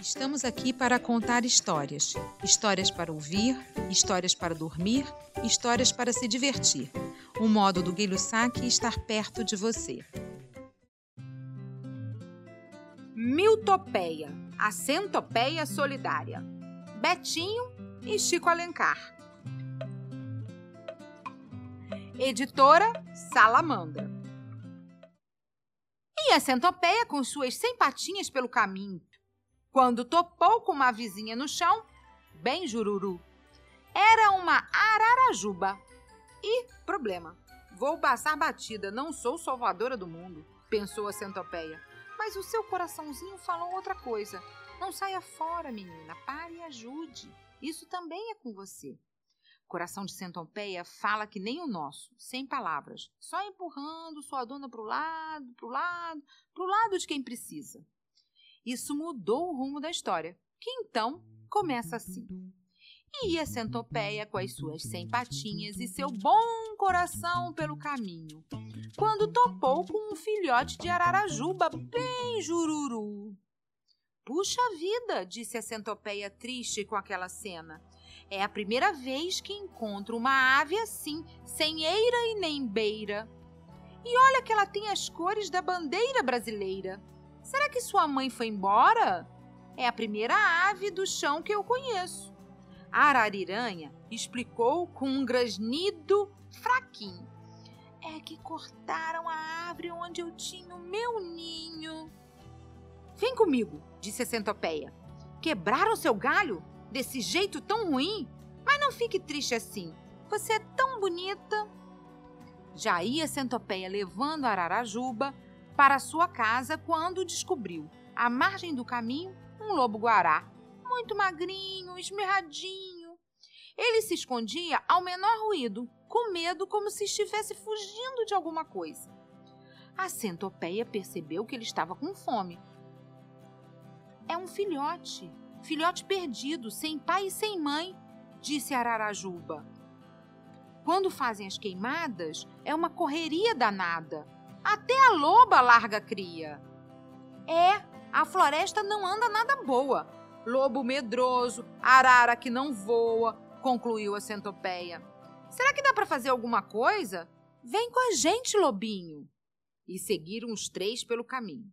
Estamos aqui para contar histórias. Histórias para ouvir, histórias para dormir, histórias para se divertir. O modo do Guilho Saque estar perto de você. Miltopeia, a centopeia solidária. Betinho e Chico Alencar. Editora Salamandra. E a centopeia com suas cem patinhas pelo caminho, quando topou com uma vizinha no chão, bem jururu. Era uma ararajuba. E problema. Vou passar batida, não sou salvadora do mundo, pensou a centopeia. Mas o seu coraçãozinho falou outra coisa. Não saia fora, menina, pare e ajude. Isso também é com você. Coração de centopeia fala que nem o nosso, sem palavras, só empurrando sua dona para o lado, para o lado, para o lado de quem precisa. Isso mudou o rumo da história, que então começa assim. E a centopeia com as suas cem patinhas e seu bom coração pelo caminho, quando topou com um filhote de ararajuba bem jururu. Puxa vida, disse a centopeia triste com aquela cena. É a primeira vez que encontro uma ave assim, sem eira e nem beira. E olha que ela tem as cores da bandeira brasileira. Será que sua mãe foi embora? É a primeira ave do chão que eu conheço. A arariranha explicou com um grasnido fraquinho. É que cortaram a árvore onde eu tinha o meu ninho. Vem comigo, disse a centopeia. Quebraram seu galho? Desse jeito tão ruim? Mas não fique triste assim. Você é tão bonita. Já ia a centopeia levando a Ararajuba para sua casa quando descobriu, à margem do caminho, um lobo-guará, muito magrinho, esmirradinho. Ele se escondia ao menor ruído, com medo como se estivesse fugindo de alguma coisa. A centopeia percebeu que ele estava com fome. É um filhote, filhote perdido, sem pai e sem mãe, disse Ararajuba. Quando fazem as queimadas, é uma correria danada. Até a loba larga cria. É, a floresta não anda nada boa. Lobo medroso, arara que não voa, concluiu a centopeia. Será que dá para fazer alguma coisa? Vem com a gente, lobinho. E seguiram os três pelo caminho.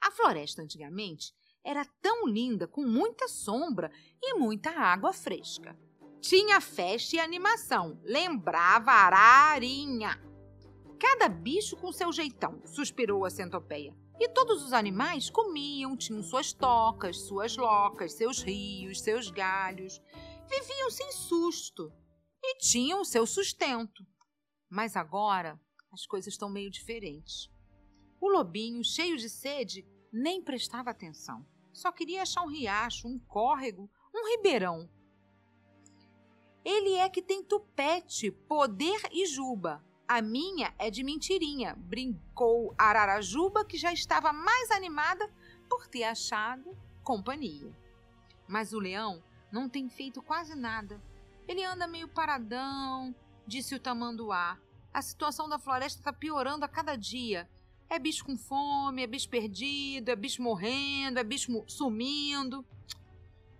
A floresta antigamente era tão linda, com muita sombra e muita água fresca. Tinha festa e animação, lembrava a ararinha. Cada bicho com seu jeitão, suspirou a centopeia. E todos os animais comiam, tinham suas tocas, suas locas, seus rios, seus galhos. Viviam sem susto e tinham o seu sustento. Mas agora as coisas estão meio diferentes. O lobinho, cheio de sede, nem prestava atenção. Só queria achar um riacho, um córrego, um ribeirão. Ele é que tem tupete, poder e juba. A minha é de mentirinha, brincou Ararajuba, que já estava mais animada por ter achado companhia. Mas o leão não tem feito quase nada. Ele anda meio paradão, disse o tamanduá. A situação da floresta está piorando a cada dia. É bicho com fome, é bicho perdido, é bicho morrendo, é bicho sumindo.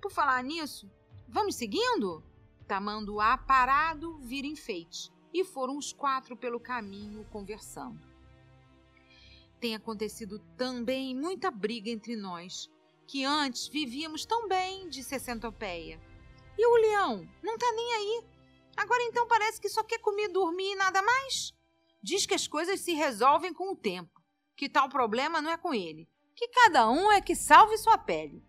Por falar nisso, vamos seguindo? Tamanduá parado vira enfeite e foram os quatro pelo caminho conversando. Tem acontecido também muita briga entre nós, que antes vivíamos tão bem, disse a centopeia. E o leão não tá nem aí. Agora então parece que só quer comer, dormir e nada mais. Diz que as coisas se resolvem com o tempo, que tal problema não é com ele, que cada um é que salve sua pele.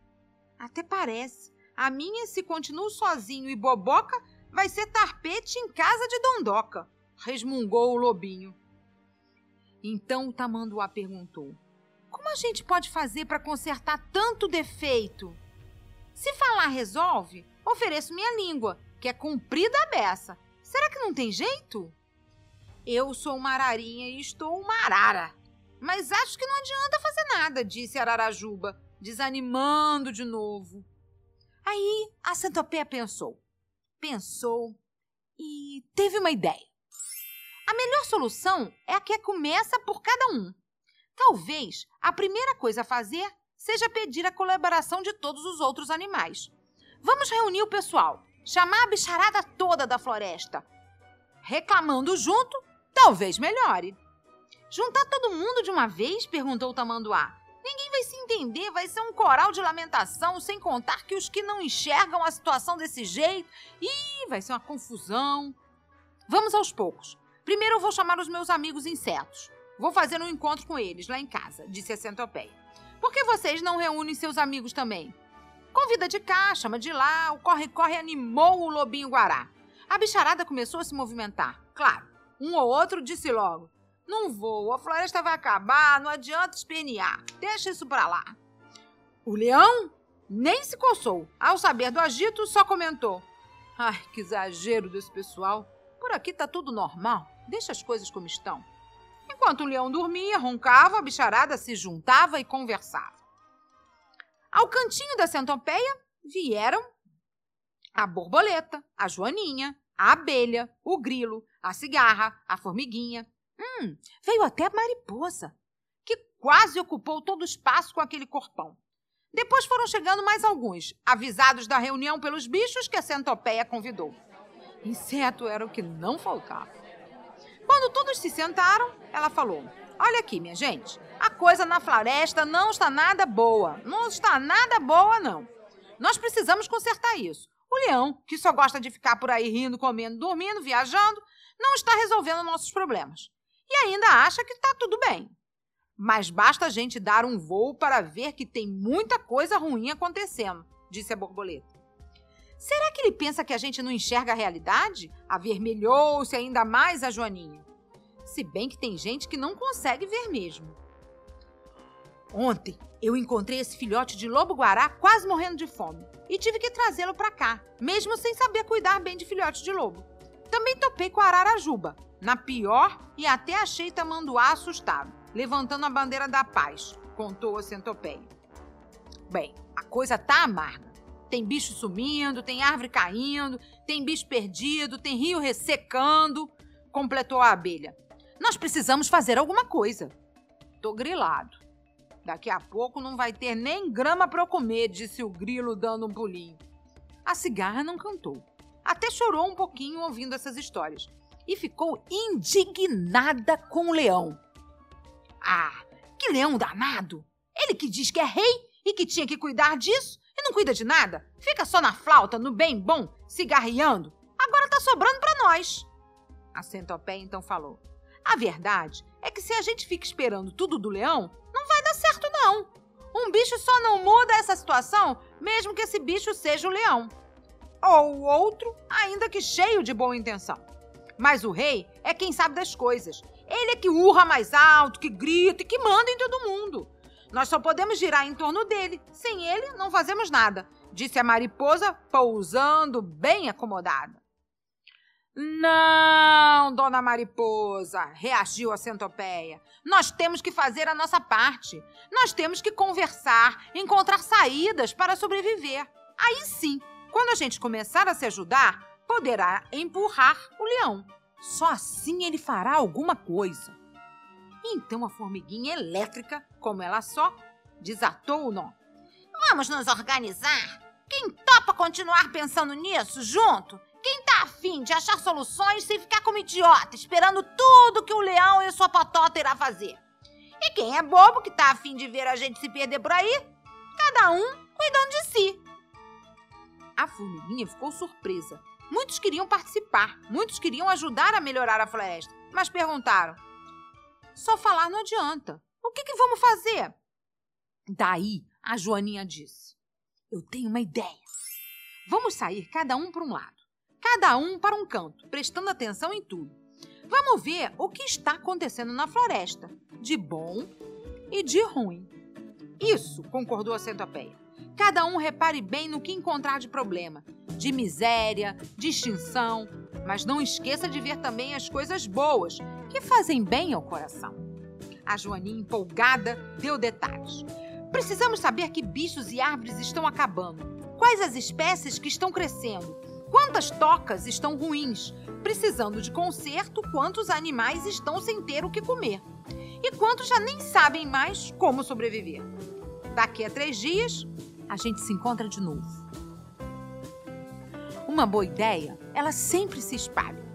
Até parece. A minha, se continuo sozinho e boboca, vai ser tarpete em casa de Dondoca, resmungou o lobinho. Então o tamanduá perguntou: Como a gente pode fazer para consertar tanto defeito? Se falar resolve, ofereço minha língua, que é comprida a beça. Será que não tem jeito? Eu sou uma ararinha e estou uma arara. Mas acho que não adianta fazer nada, disse Ararajuba, desanimando de novo. Aí a centopeia pensou pensou e teve uma ideia. A melhor solução é a que começa por cada um. Talvez a primeira coisa a fazer seja pedir a colaboração de todos os outros animais. Vamos reunir o pessoal, chamar a bicharada toda da floresta. Reclamando junto, talvez melhore. Juntar todo mundo de uma vez? perguntou o tamanduá. Se entender, vai ser um coral de lamentação, sem contar que os que não enxergam a situação desse jeito. Ih, vai ser uma confusão. Vamos aos poucos. Primeiro eu vou chamar os meus amigos insetos. Vou fazer um encontro com eles lá em casa, disse a centopeia. Por que vocês não reúnem seus amigos também? Convida de cá, chama de lá, o corre-corre animou o lobinho guará. A bicharada começou a se movimentar. Claro, um ou outro disse logo: Não vou, a floresta vai acabar, não adianta espernear, deixa isso pra lá. O leão nem se coçou. Ao saber do agito, só comentou: Ai, que exagero desse pessoal. Por aqui tá tudo normal, deixa as coisas como estão. Enquanto o leão dormia, roncava, a bicharada se juntava e conversava. Ao cantinho da centopeia vieram a borboleta, a joaninha, a abelha, o grilo, a cigarra, a formiguinha. Hum, veio até a mariposa, que quase ocupou todo o espaço com aquele corpão. Depois foram chegando mais alguns, avisados da reunião pelos bichos que a centopeia convidou. Inseto era o que não faltava. Quando todos se sentaram, ela falou: Olha aqui, minha gente, a coisa na floresta não está nada boa. Não está nada boa, não. Nós precisamos consertar isso. O leão, que só gosta de ficar por aí rindo, comendo, dormindo, viajando, não está resolvendo nossos problemas. E ainda acha que está tudo bem. Mas basta a gente dar um voo para ver que tem muita coisa ruim acontecendo, disse a borboleta. Será que ele pensa que a gente não enxerga a realidade? Avermelhou-se ainda mais a Joaninha. Se bem que tem gente que não consegue ver mesmo. Ontem eu encontrei esse filhote de lobo-guará quase morrendo de fome e tive que trazê-lo para cá, mesmo sem saber cuidar bem de filhote de lobo. Também topei com a ararajuba, na pior e até achei tamanduá assustado, levantando a bandeira da paz, contou a centopeia. Bem, a coisa tá amarga. Tem bicho sumindo, tem árvore caindo, tem bicho perdido, tem rio ressecando, completou a abelha. Nós precisamos fazer alguma coisa. Tô grilado. Daqui a pouco não vai ter nem grama para eu comer, disse o grilo dando um pulinho. A cigarra não cantou. Até chorou um pouquinho ouvindo essas histórias e ficou indignada com o leão. Ah, que leão danado! Ele que diz que é rei e que tinha que cuidar disso e não cuida de nada. Fica só na flauta, no bem bom, cigarreando. Agora tá sobrando para nós. A centopeia então falou: a verdade é que se a gente fica esperando tudo do leão, não vai dar certo, não. Um bicho só não muda essa situação, mesmo que esse bicho seja o leão. Ou o outro, ainda que cheio de boa intenção. Mas o rei é quem sabe das coisas. Ele é que urra mais alto, que grita e que manda em todo mundo. Nós só podemos girar em torno dele. Sem ele, não fazemos nada, disse a mariposa, pousando bem acomodada. Não, dona Mariposa, reagiu a centopeia. Nós temos que fazer a nossa parte. Nós temos que conversar, encontrar saídas para sobreviver. Aí sim, quando a gente começar a se ajudar, poderá empurrar o leão. Só assim ele fará alguma coisa. Então a formiguinha elétrica, como ela só, desatou o nó. Vamos nos organizar? Quem topa continuar pensando nisso junto? Quem tá afim de achar soluções sem ficar como idiota, esperando tudo que o leão e sua patota irá fazer? E quem é bobo que tá afim de ver a gente se perder por aí? Cada um cuidando de si. A formiguinha ficou surpresa. Muitos queriam participar, muitos queriam ajudar a melhorar a floresta, mas perguntaram: só falar não adianta. O que, que vamos fazer? Daí a Joaninha disse: Eu tenho uma ideia. Vamos sair cada um para um lado cada um para um canto, prestando atenção em tudo. Vamos ver o que está acontecendo na floresta, de bom e de ruim. Isso, concordou a centopeia. Cada um repare bem no que encontrar de problema, de miséria, de extinção, mas não esqueça de ver também as coisas boas, que fazem bem ao coração. A Joaninha, empolgada, deu detalhes. Precisamos saber que bichos e árvores estão acabando, quais as espécies que estão crescendo, Quantas tocas estão ruins, precisando de conserto, quantos animais estão sem ter o que comer? E quantos já nem sabem mais como sobreviver? Daqui a três dias, a gente se encontra de novo. Uma boa ideia, ela sempre se espalha.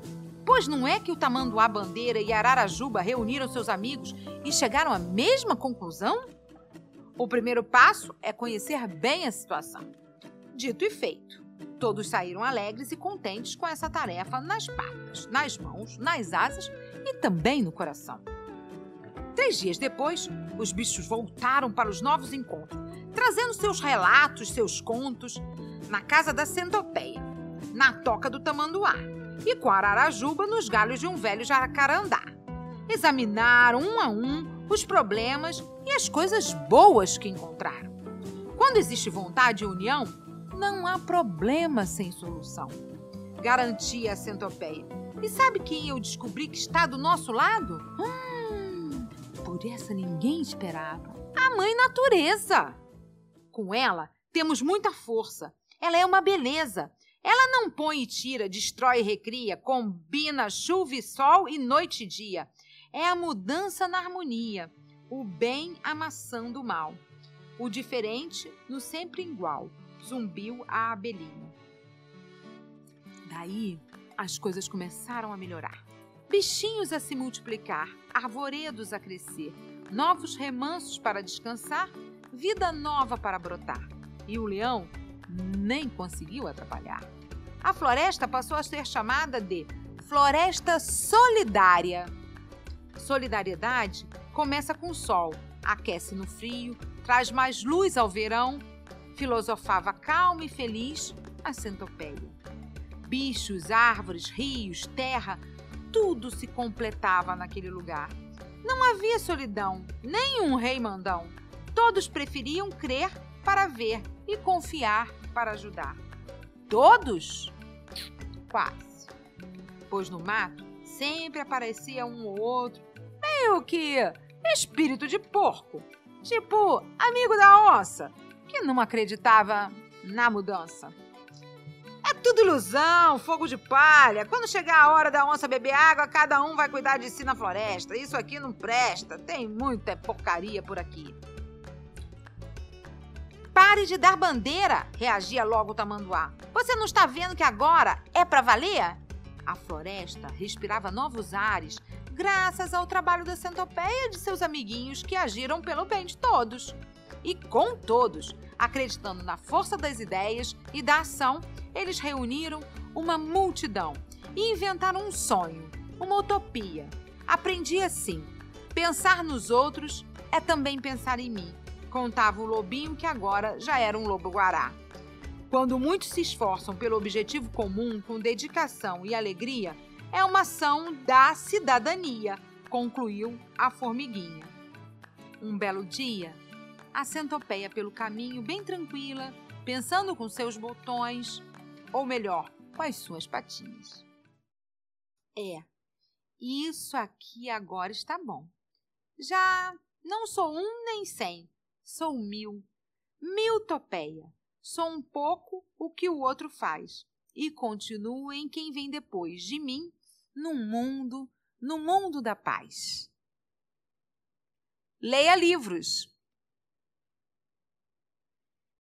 Pois não é que o Tamanduá Bandeira e Ararajuba reuniram seus amigos e chegaram à mesma conclusão? O primeiro passo é conhecer bem a situação. Dito e feito. Todos saíram alegres e contentes com essa tarefa nas patas, nas mãos, nas asas e também no coração. Três dias depois, os bichos voltaram para os novos encontros, trazendo seus relatos, seus contos, na casa da centopeia, na toca do tamanduá e com a ararajuba nos galhos de um velho jacarandá. Examinaram um a um os problemas e as coisas boas que encontraram. Quando existe vontade e união, não há problema sem solução. Garantia a centopeia. E sabe quem eu descobri que está do nosso lado? Hum, por essa ninguém esperava. A mãe natureza. Com ela, temos muita força. Ela é uma beleza. Ela não põe e tira, destrói e recria, combina chuva e sol e noite e dia. É a mudança na harmonia, o bem amassando o mal, o diferente no sempre igual, zumbiu a abelhinha. Daí, as coisas começaram a melhorar. Bichinhos a se multiplicar, arvoredos a crescer, novos remansos para descansar, vida nova para brotar. E o leão nem conseguiu atrapalhar. A floresta passou a ser chamada de Floresta Solidária. Solidariedade começa com o sol, aquece no frio, traz mais luz ao verão filosofava calma e feliz a centopeia. Bichos, árvores, rios, terra, tudo se completava naquele lugar. Não havia solidão, nem um rei mandão. Todos preferiam crer para ver e confiar para ajudar. Todos? Quase. Pois no mato sempre aparecia um ou outro, meio que espírito de porco, tipo amigo da onça, que não acreditava na mudança. É tudo ilusão, fogo de palha. Quando chegar a hora da onça beber água, cada um vai cuidar de si na floresta. Isso aqui não presta, tem muita porcaria por aqui. Pare de dar bandeira, reagia logo o tamanduá. Você não está vendo que agora é para valer? A floresta respirava novos ares, graças ao trabalho da centopeia e de seus amiguinhos que agiram pelo bem de todos e com todos. Acreditando na força das ideias e da ação, eles reuniram uma multidão e inventaram um sonho, uma utopia. Aprendi assim: pensar nos outros é também pensar em mim, contava o lobinho que agora já era um lobo-guará. Quando muitos se esforçam pelo objetivo comum com dedicação e alegria, é uma ação da cidadania, concluiu a formiguinha. Um belo dia, a centopeia pelo caminho bem tranquila, pensando com seus botões, ou melhor, com as suas patinhas. É, isso aqui agora está bom. Já não sou um nem cem, sou mil. Mil topeia. Sou um pouco o que o outro faz. E continuo em quem vem depois de mim, no mundo, no mundo da paz. Leia livros.